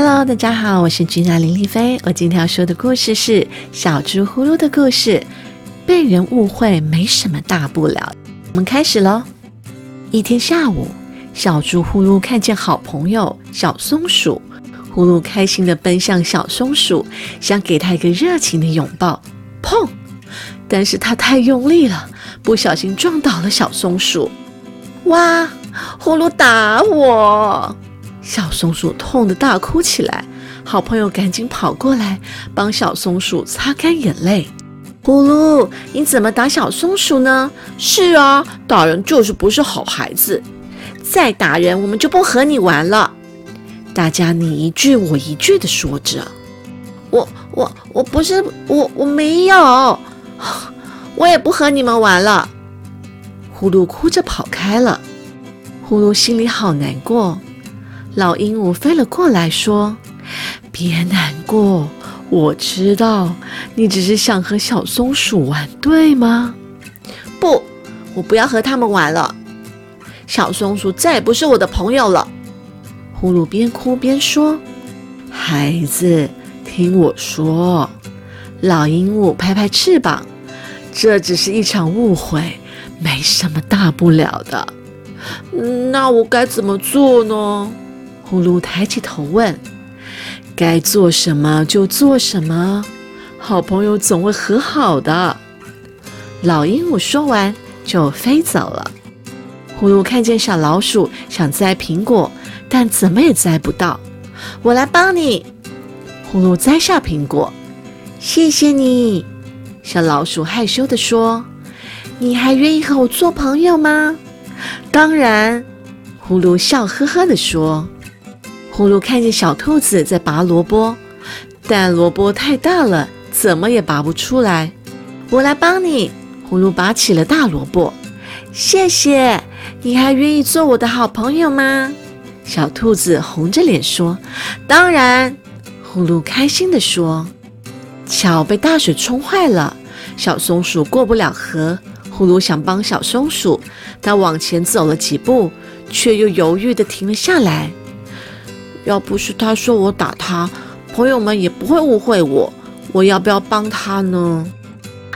Hello，大家好，我是君娜林丽菲。我今天要说的故事是小猪呼噜的故事。被人误会没什么大不了。我们开始喽。一天下午，小猪呼噜看见好朋友小松鼠，呼噜开心地奔向小松鼠，想给它一个热情的拥抱。砰！但是它太用力了，不小心撞倒了小松鼠。哇！呼噜打我！小松鼠痛得大哭起来，好朋友赶紧跑过来帮小松鼠擦干眼泪。呼噜，你怎么打小松鼠呢？是啊，打人就是不是好孩子。再打人，我们就不和你玩了。大家你一句我一句的说着。我我我不是我我没有，我也不和你们玩了。呼噜哭着跑开了。呼噜心里好难过。老鹦鹉飞了过来，说：“别难过，我知道你只是想和小松鼠玩，对吗？”“不，我不要和他们玩了。小松鼠再也不是我的朋友了。”呼噜边哭边说：“孩子，听我说。”老鹦鹉拍拍翅膀：“这只是一场误会，没什么大不了的。”“那我该怎么做呢？”呼噜抬起头问：“该做什么就做什么，好朋友总会和好的。”老鹦鹉说完就飞走了。呼噜看见小老鼠想摘苹果，但怎么也摘不到。我来帮你。呼噜摘下苹果，谢谢你。小老鼠害羞地说：“你还愿意和我做朋友吗？”当然。呼噜笑呵呵地说。呼噜看见小兔子在拔萝卜，但萝卜太大了，怎么也拔不出来。我来帮你。呼噜拔起了大萝卜。谢谢。你还愿意做我的好朋友吗？小兔子红着脸说：“当然。”呼噜开心地说：“桥被大水冲坏了，小松鼠过不了河。呼噜想帮小松鼠，它往前走了几步，却又犹豫地停了下来。”要不是他说我打他，朋友们也不会误会我。我要不要帮他呢？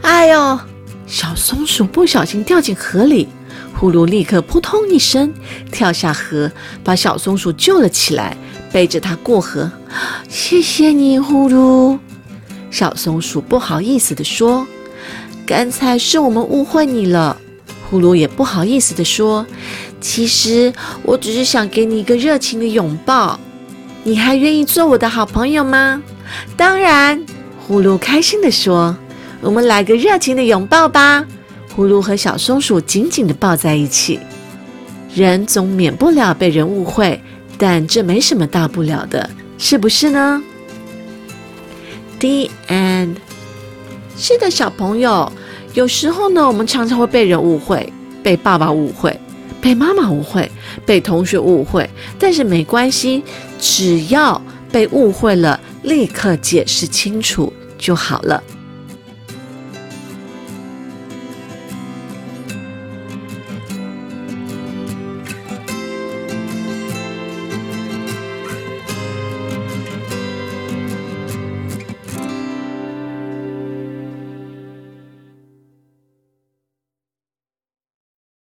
哎呦！小松鼠不小心掉进河里，呼噜立刻扑通一声跳下河，把小松鼠救了起来，背着它过河。谢谢你，呼噜。小松鼠不好意思地说：“刚才是我们误会你了。”呼噜也不好意思地说：“其实我只是想给你一个热情的拥抱。”你还愿意做我的好朋友吗？当然，呼噜开心地说：“我们来个热情的拥抱吧！”呼噜和小松鼠紧紧地抱在一起。人总免不了被人误会，但这没什么大不了的，是不是呢？The end。是的，小朋友，有时候呢，我们常常会被人误会，被爸爸误会。被妈妈误会，被同学误会，但是没关系，只要被误会了，立刻解释清楚就好了。